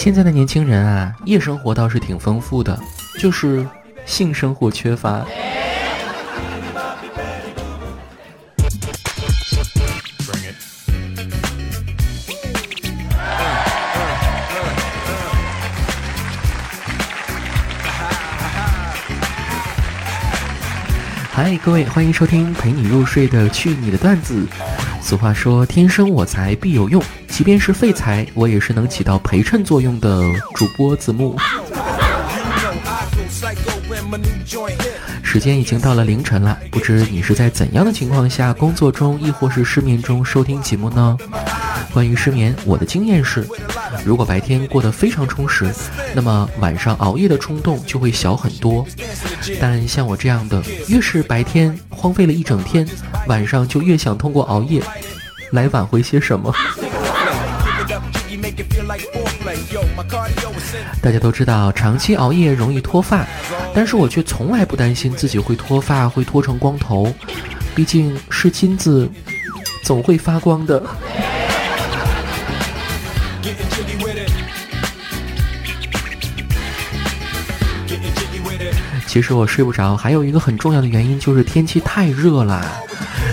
现在的年轻人啊，夜生活倒是挺丰富的，就是性生活缺乏。嗨，各位，欢迎收听陪你入睡的去你的段子。俗话说，天生我材必有用，即便是废材，我也是能起到陪衬作用的主播子木。时间已经到了凌晨了，不知你是在怎样的情况下工作中，亦或是失眠中收听节目呢？关于失眠，我的经验是，如果白天过得非常充实，那么晚上熬夜的冲动就会小很多。但像我这样的，越是白天荒废了一整天，晚上就越想通过熬夜来挽回些什么。大家都知道，长期熬夜容易脱发，但是我却从来不担心自己会脱发，会脱成光头。毕竟是金子，总会发光的。其实我睡不着，还有一个很重要的原因就是天气太热了。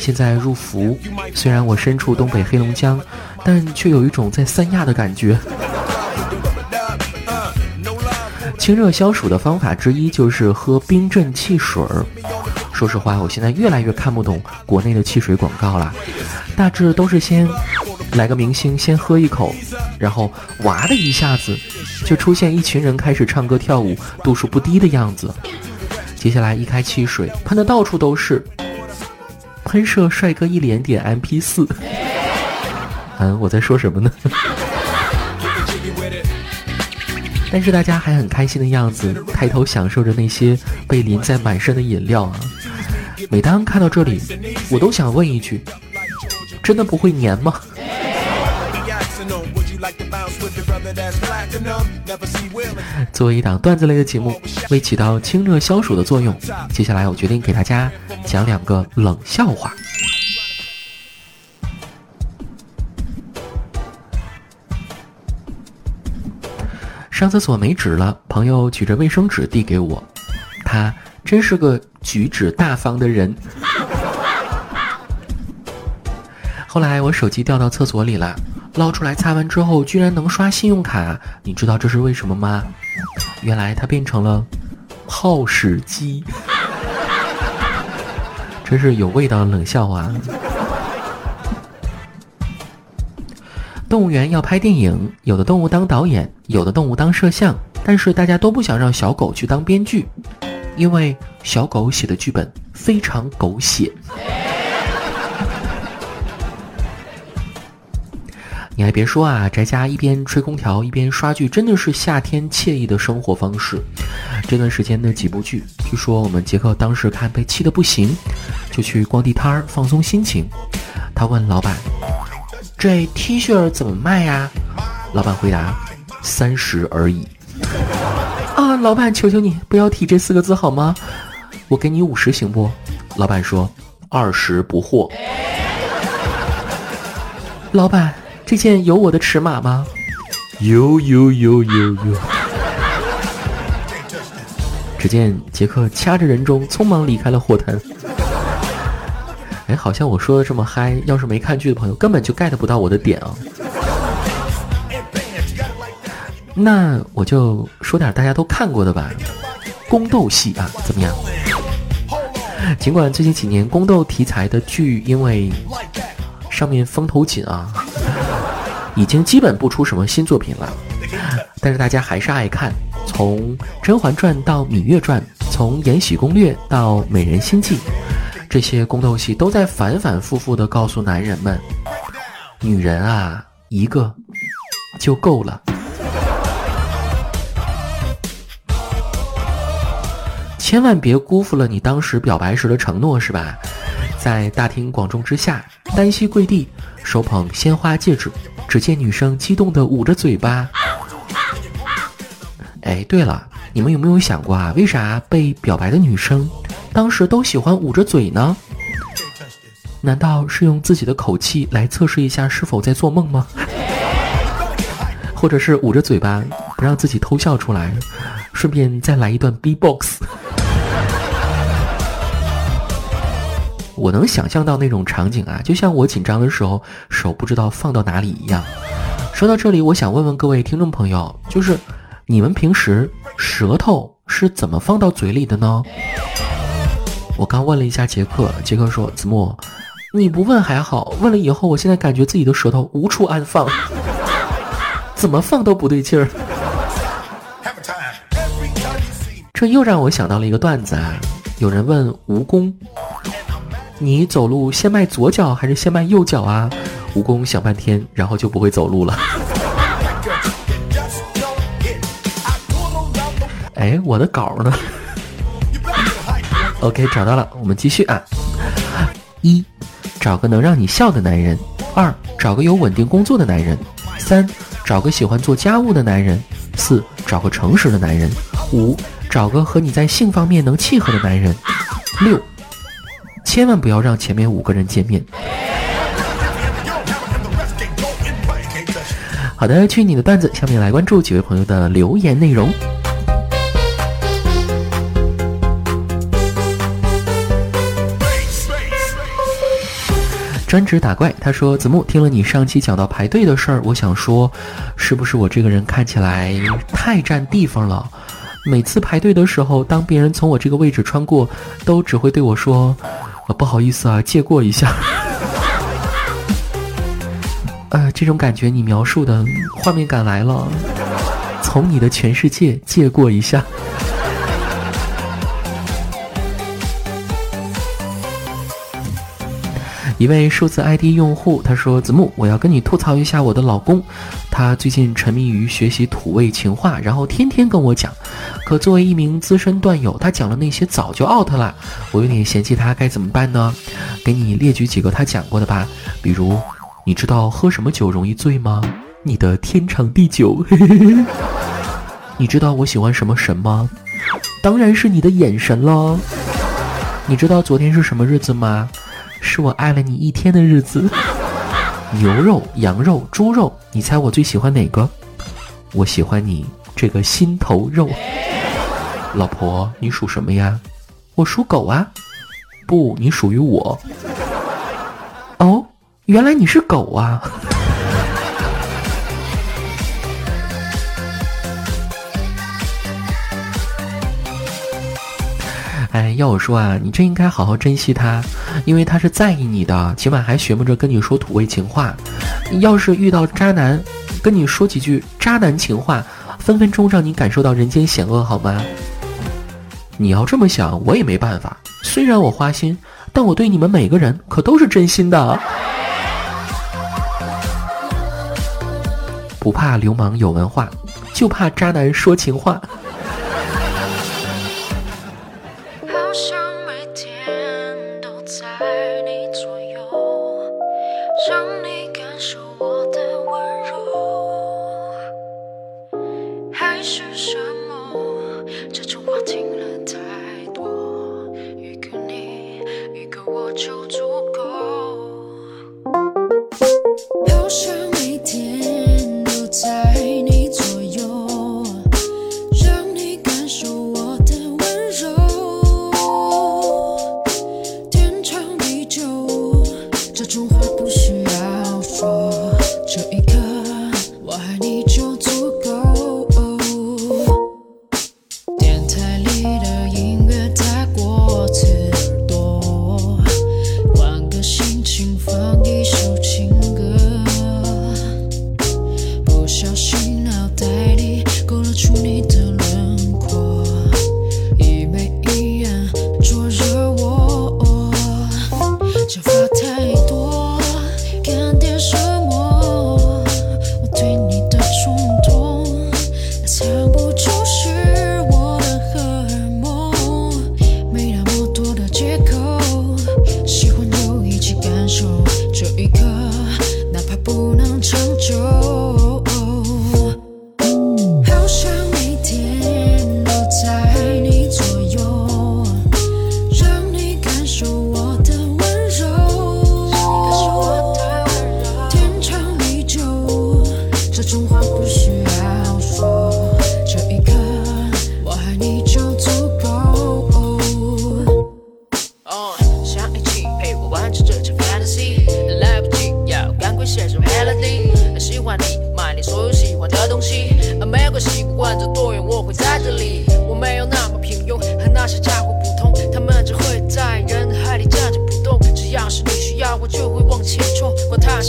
现在入伏，虽然我身处东北黑龙江，但却有一种在三亚的感觉。清热消暑的方法之一就是喝冰镇汽水儿。说实话，我现在越来越看不懂国内的汽水广告了，大致都是先来个明星先喝一口，然后哇的一下子。就出现一群人开始唱歌跳舞，度数不低的样子。接下来一开汽水，喷的到处都是，喷射帅哥一脸点 M P 四。嗯，我在说什么呢？但是大家还很开心的样子，抬头享受着那些被淋在满身的饮料啊。每当看到这里，我都想问一句：真的不会粘吗？作为一档段子类的节目，为起到清热消暑的作用，接下来我决定给大家讲两个冷笑话。上厕所没纸了，朋友举着卫生纸递给我，他真是个举止大方的人。后来我手机掉到厕所里了。捞出来擦完之后，居然能刷信用卡，你知道这是为什么吗？原来它变成了泡屎机，真是有味道的冷笑话。动物园要拍电影，有的动物当导演，有的动物当摄像，但是大家都不想让小狗去当编剧，因为小狗写的剧本非常狗血。你还别说啊，宅家一边吹空调一边刷剧，真的是夏天惬意的生活方式。这段时间的几部剧，据说我们杰克当时看被气得不行，就去逛地摊儿放松心情。他问老板：“这 T 恤怎么卖呀？”老板回答：“三十而已。”啊，老板，求求你不要提这四个字好吗？我给你五十行不？老板说：“二十不惑。”老板。这件有我的尺码吗？有有有有有。只见杰克掐着人中，匆忙离开了货摊。哎，好像我说的这么嗨，要是没看剧的朋友，根本就 get 不到我的点啊。那我就说点大家都看过的吧，宫斗戏啊，怎么样？尽管最近几年宫斗题材的剧，因为上面风头紧啊。已经基本不出什么新作品了，但是大家还是爱看。从《甄嬛传》到《芈月传》，从《延禧攻略》到《美人心计》，这些宫斗戏都在反反复复地告诉男人们：女人啊，一个就够了，千万别辜负了你当时表白时的承诺，是吧？在大庭广众之下，单膝跪地，手捧鲜花戒指。只见女生激动地捂着嘴巴。哎，对了，你们有没有想过啊？为啥被表白的女生当时都喜欢捂着嘴呢？难道是用自己的口气来测试一下是否在做梦吗？或者是捂着嘴巴不让自己偷笑出来，顺便再来一段 B-box。我能想象到那种场景啊，就像我紧张的时候手不知道放到哪里一样。说到这里，我想问问各位听众朋友，就是你们平时舌头是怎么放到嘴里的呢？我刚问了一下杰克，杰克说：“子木，你不问还好，问了以后，我现在感觉自己的舌头无处安放，怎么放都不对劲儿。”这又让我想到了一个段子啊，有人问蜈蚣。你走路先迈左脚还是先迈右脚啊？蜈蚣想半天，然后就不会走路了。哎，我的稿呢？OK，找到了，我们继续啊。一，找个能让你笑的男人；二，找个有稳定工作的男人；三，找个喜欢做家务的男人；四，找个诚实的男人；五，找个和你在性方面能契合的男人；六。千万不要让前面五个人见面。好的，去你的段子，下面来关注几位朋友的留言内容。专职打怪，他说：“子木听了你上期讲到排队的事儿，我想说，是不是我这个人看起来太占地方了？每次排队的时候，当别人从我这个位置穿过，都只会对我说。”啊不好意思啊，借过一下。呃，这种感觉你描述的画面感来了，从你的全世界借过一下。一位数字 ID 用户他说：“子木，我要跟你吐槽一下我的老公，他最近沉迷于学习土味情话，然后天天跟我讲。可作为一名资深段友，他讲的那些早就 out 了，我有点嫌弃他，该怎么办呢？给你列举几个他讲过的吧，比如，你知道喝什么酒容易醉吗？你的天长地久。你知道我喜欢什么神吗？当然是你的眼神喽。你知道昨天是什么日子吗？”是我爱了你一天的日子。牛肉、羊肉、猪肉，你猜我最喜欢哪个？我喜欢你这个心头肉。老婆，你属什么呀？我属狗啊。不，你属于我。哦，原来你是狗啊。哎，要我说啊，你真应该好好珍惜他，因为他是在意你的，起码还学摸着跟你说土味情话。要是遇到渣男，跟你说几句渣男情话，分分钟让你感受到人间险恶，好吗？你要这么想，我也没办法。虽然我花心，但我对你们每个人可都是真心的。不怕流氓有文化，就怕渣男说情话。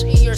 是一二